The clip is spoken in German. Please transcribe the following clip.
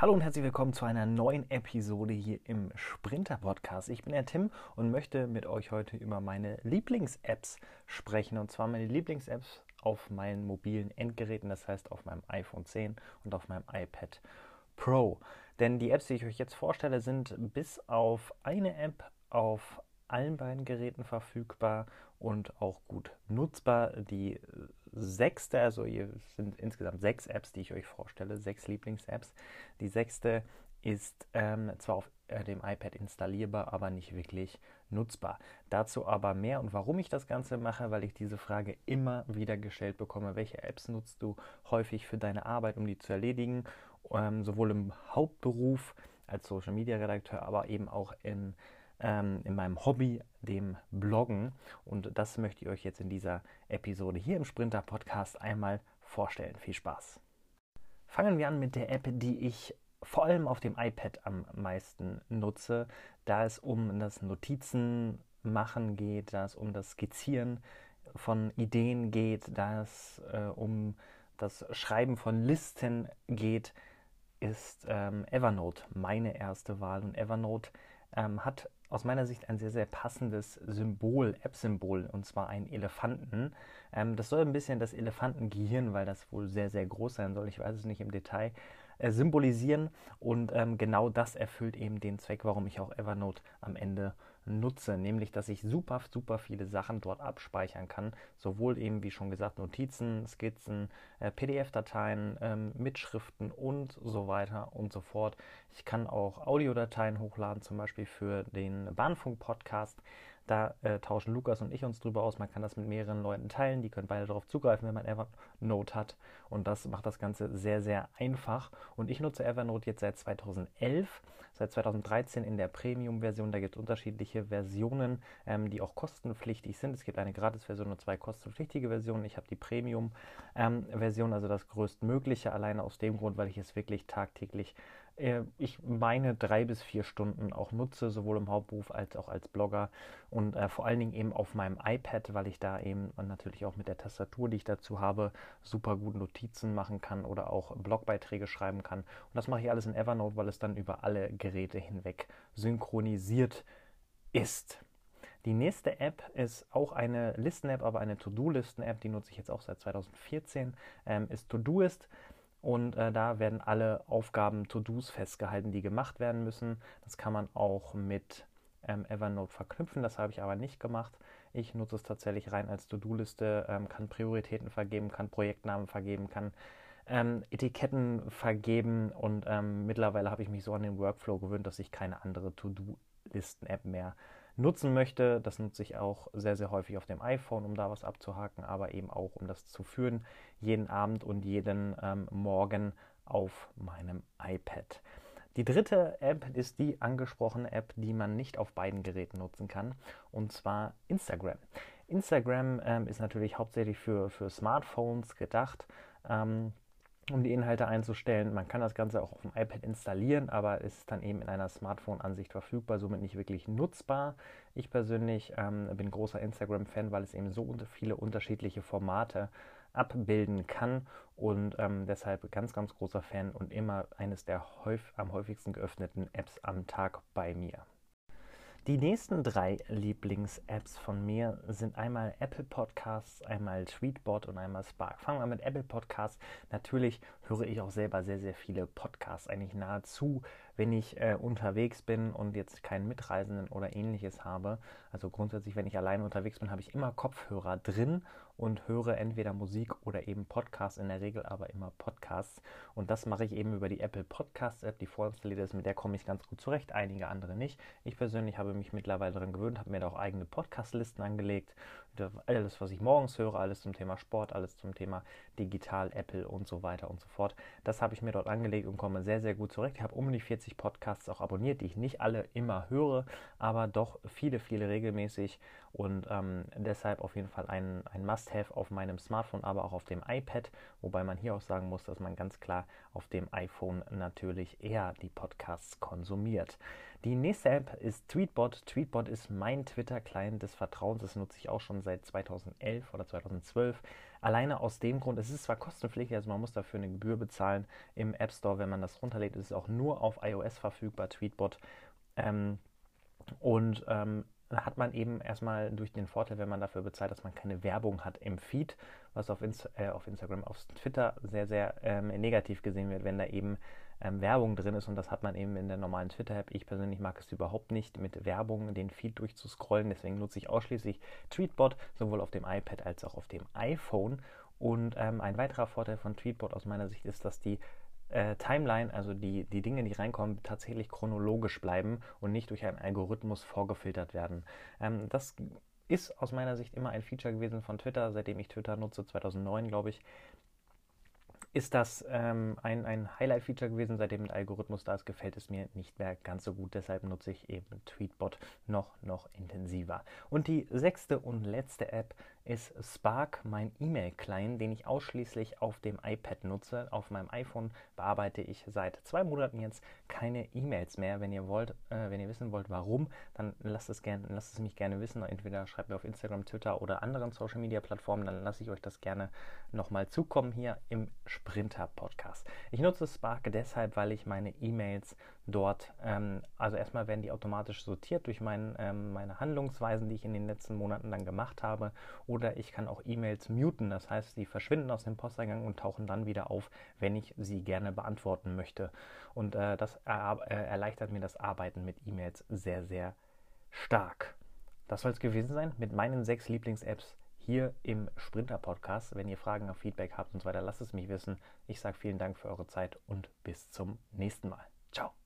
Hallo und herzlich willkommen zu einer neuen Episode hier im Sprinter Podcast. Ich bin der Tim und möchte mit euch heute über meine Lieblings-Apps sprechen. Und zwar meine Lieblings-Apps auf meinen mobilen Endgeräten, das heißt auf meinem iPhone 10 und auf meinem iPad Pro. Denn die Apps, die ich euch jetzt vorstelle, sind bis auf eine App auf allen beiden Geräten verfügbar und auch gut nutzbar. Die sechste, also hier sind insgesamt sechs Apps, die ich euch vorstelle, sechs Lieblings-Apps. Die sechste ist ähm, zwar auf äh, dem iPad installierbar, aber nicht wirklich nutzbar. Dazu aber mehr und warum ich das Ganze mache, weil ich diese Frage immer wieder gestellt bekomme. Welche Apps nutzt du häufig für deine Arbeit, um die zu erledigen? Ähm, sowohl im Hauptberuf als Social Media Redakteur, aber eben auch in ähm, in meinem Hobby, dem Bloggen. Und das möchte ich euch jetzt in dieser Episode hier im Sprinter Podcast einmal vorstellen. Viel Spaß. Fangen wir an mit der App, die ich vor allem auf dem iPad am meisten nutze, da es um das Notizen machen geht, da es um das Skizzieren von Ideen geht, da es äh, um das Schreiben von Listen geht, ist ähm, Evernote meine erste Wahl. Und Evernote ähm, hat aus meiner Sicht ein sehr, sehr passendes Symbol, App-Symbol, und zwar ein Elefanten. Ähm, das soll ein bisschen das Elefantengehirn, weil das wohl sehr, sehr groß sein soll, ich weiß es nicht im Detail, äh, symbolisieren. Und ähm, genau das erfüllt eben den Zweck, warum ich auch Evernote am Ende nutze, nämlich dass ich super, super viele Sachen dort abspeichern kann, sowohl eben wie schon gesagt Notizen, Skizzen, äh, PDF-Dateien, ähm, Mitschriften und so weiter und so fort. Ich kann auch Audiodateien hochladen, zum Beispiel für den Bahnfunk-Podcast. Da äh, tauschen Lukas und ich uns drüber aus. Man kann das mit mehreren Leuten teilen. Die können beide darauf zugreifen, wenn man Evernote hat. Und das macht das Ganze sehr, sehr einfach. Und ich nutze Evernote jetzt seit 2011, seit 2013 in der Premium-Version. Da gibt es unterschiedliche Versionen, ähm, die auch kostenpflichtig sind. Es gibt eine Gratis-Version und zwei kostenpflichtige Versionen. Ich habe die Premium-Version, ähm, also das größtmögliche, alleine aus dem Grund, weil ich es wirklich tagtäglich ich meine drei bis vier Stunden auch nutze, sowohl im Hauptberuf als auch als Blogger und äh, vor allen Dingen eben auf meinem iPad, weil ich da eben natürlich auch mit der Tastatur, die ich dazu habe, super gut Notizen machen kann oder auch Blogbeiträge schreiben kann. Und das mache ich alles in Evernote, weil es dann über alle Geräte hinweg synchronisiert ist. Die nächste App ist auch eine Listen-App, aber eine To-Do-Listen-App, die nutze ich jetzt auch seit 2014, ähm, ist Todoist. Und äh, da werden alle Aufgaben, To-Dos festgehalten, die gemacht werden müssen. Das kann man auch mit ähm, Evernote verknüpfen. Das habe ich aber nicht gemacht. Ich nutze es tatsächlich rein als To-Do-Liste, ähm, kann Prioritäten vergeben, kann Projektnamen vergeben, kann ähm, Etiketten vergeben und ähm, mittlerweile habe ich mich so an den Workflow gewöhnt, dass ich keine andere To-Do-Listen-App mehr nutzen möchte. Das nutze ich auch sehr, sehr häufig auf dem iPhone, um da was abzuhaken, aber eben auch, um das zu führen, jeden Abend und jeden ähm, Morgen auf meinem iPad. Die dritte App ist die angesprochene App, die man nicht auf beiden Geräten nutzen kann, und zwar Instagram. Instagram ähm, ist natürlich hauptsächlich für, für Smartphones gedacht. Ähm, um die Inhalte einzustellen. Man kann das Ganze auch auf dem iPad installieren, aber ist dann eben in einer Smartphone-Ansicht verfügbar, somit nicht wirklich nutzbar. Ich persönlich ähm, bin großer Instagram-Fan, weil es eben so viele unterschiedliche Formate abbilden kann und ähm, deshalb ganz, ganz großer Fan und immer eines der häufig, am häufigsten geöffneten Apps am Tag bei mir. Die nächsten drei Lieblings-Apps von mir sind einmal Apple Podcasts, einmal Tweetbot und einmal Spark. Fangen wir mit Apple Podcasts. Natürlich höre ich auch selber sehr, sehr viele Podcasts, eigentlich nahezu wenn ich äh, unterwegs bin und jetzt keinen Mitreisenden oder ähnliches habe. Also grundsätzlich, wenn ich alleine unterwegs bin, habe ich immer Kopfhörer drin und höre entweder Musik oder eben Podcasts, in der Regel aber immer Podcasts. Und das mache ich eben über die Apple Podcasts App, die vorinstalliert ist, mit der komme ich ganz gut zurecht, einige andere nicht. Ich persönlich habe mich mittlerweile daran gewöhnt, habe mir da auch eigene Podcast-Listen angelegt. Alles, was ich morgens höre, alles zum Thema Sport, alles zum Thema Digital, Apple und so weiter und so fort. Das habe ich mir dort angelegt und komme sehr, sehr gut zurecht. Ich habe um die 40 regelmäßig Podcasts auch abonniert, die ich nicht alle immer höre, aber doch viele, viele regelmäßig und ähm, deshalb auf jeden Fall ein, ein Must-Have auf meinem Smartphone, aber auch auf dem iPad, wobei man hier auch sagen muss, dass man ganz klar auf dem iPhone natürlich eher die Podcasts konsumiert. Die nächste App ist Tweetbot. Tweetbot ist mein Twitter-Client des Vertrauens. Das nutze ich auch schon seit 2011 oder 2012. Alleine aus dem Grund, es ist zwar kostenpflichtig, also man muss dafür eine Gebühr bezahlen im App Store, wenn man das runterlädt, ist es auch nur auf iOS verfügbar, Tweetbot. Ähm, und ähm, hat man eben erstmal durch den Vorteil, wenn man dafür bezahlt, dass man keine Werbung hat im Feed, was auf, Inst äh, auf Instagram, auf Twitter sehr, sehr ähm, negativ gesehen wird, wenn da eben ähm, Werbung drin ist und das hat man eben in der normalen Twitter-App. Ich persönlich mag es überhaupt nicht, mit Werbung den Feed durchzuscrollen, deswegen nutze ich ausschließlich Tweetbot, sowohl auf dem iPad als auch auf dem iPhone. Und ähm, ein weiterer Vorteil von Tweetbot aus meiner Sicht ist, dass die äh, Timeline, also die, die Dinge, die reinkommen, tatsächlich chronologisch bleiben und nicht durch einen Algorithmus vorgefiltert werden. Ähm, das ist aus meiner Sicht immer ein Feature gewesen von Twitter, seitdem ich Twitter nutze, 2009 glaube ich, ist das ähm, ein, ein Highlight-Feature gewesen. Seitdem der Algorithmus da ist, gefällt es mir nicht mehr ganz so gut. Deshalb nutze ich eben Tweetbot noch, noch intensiver. Und die sechste und letzte App ist Spark, mein E-Mail-Client, den ich ausschließlich auf dem iPad nutze. Auf meinem iPhone bearbeite ich seit zwei Monaten jetzt keine E-Mails mehr. Wenn ihr wollt, äh, wenn ihr wissen wollt, warum, dann lasst es, gern, lasst es mich gerne wissen. Entweder schreibt mir auf Instagram, Twitter oder anderen Social-Media-Plattformen, dann lasse ich euch das gerne nochmal zukommen hier im Sprinter-Podcast. Ich nutze Spark deshalb, weil ich meine E-Mails dort, ähm, also erstmal werden die automatisch sortiert durch mein, ähm, meine Handlungsweisen, die ich in den letzten Monaten dann gemacht habe. Oder ich kann auch E-Mails muten, das heißt, sie verschwinden aus dem Posteingang und tauchen dann wieder auf, wenn ich sie gerne beantworten möchte. Und äh, das er, äh, erleichtert mir das Arbeiten mit E-Mails sehr, sehr stark. Das soll es gewesen sein mit meinen sechs Lieblings-Apps hier im Sprinter-Podcast. Wenn ihr Fragen, Feedback habt und so weiter, lasst es mich wissen. Ich sage vielen Dank für eure Zeit und bis zum nächsten Mal. Ciao.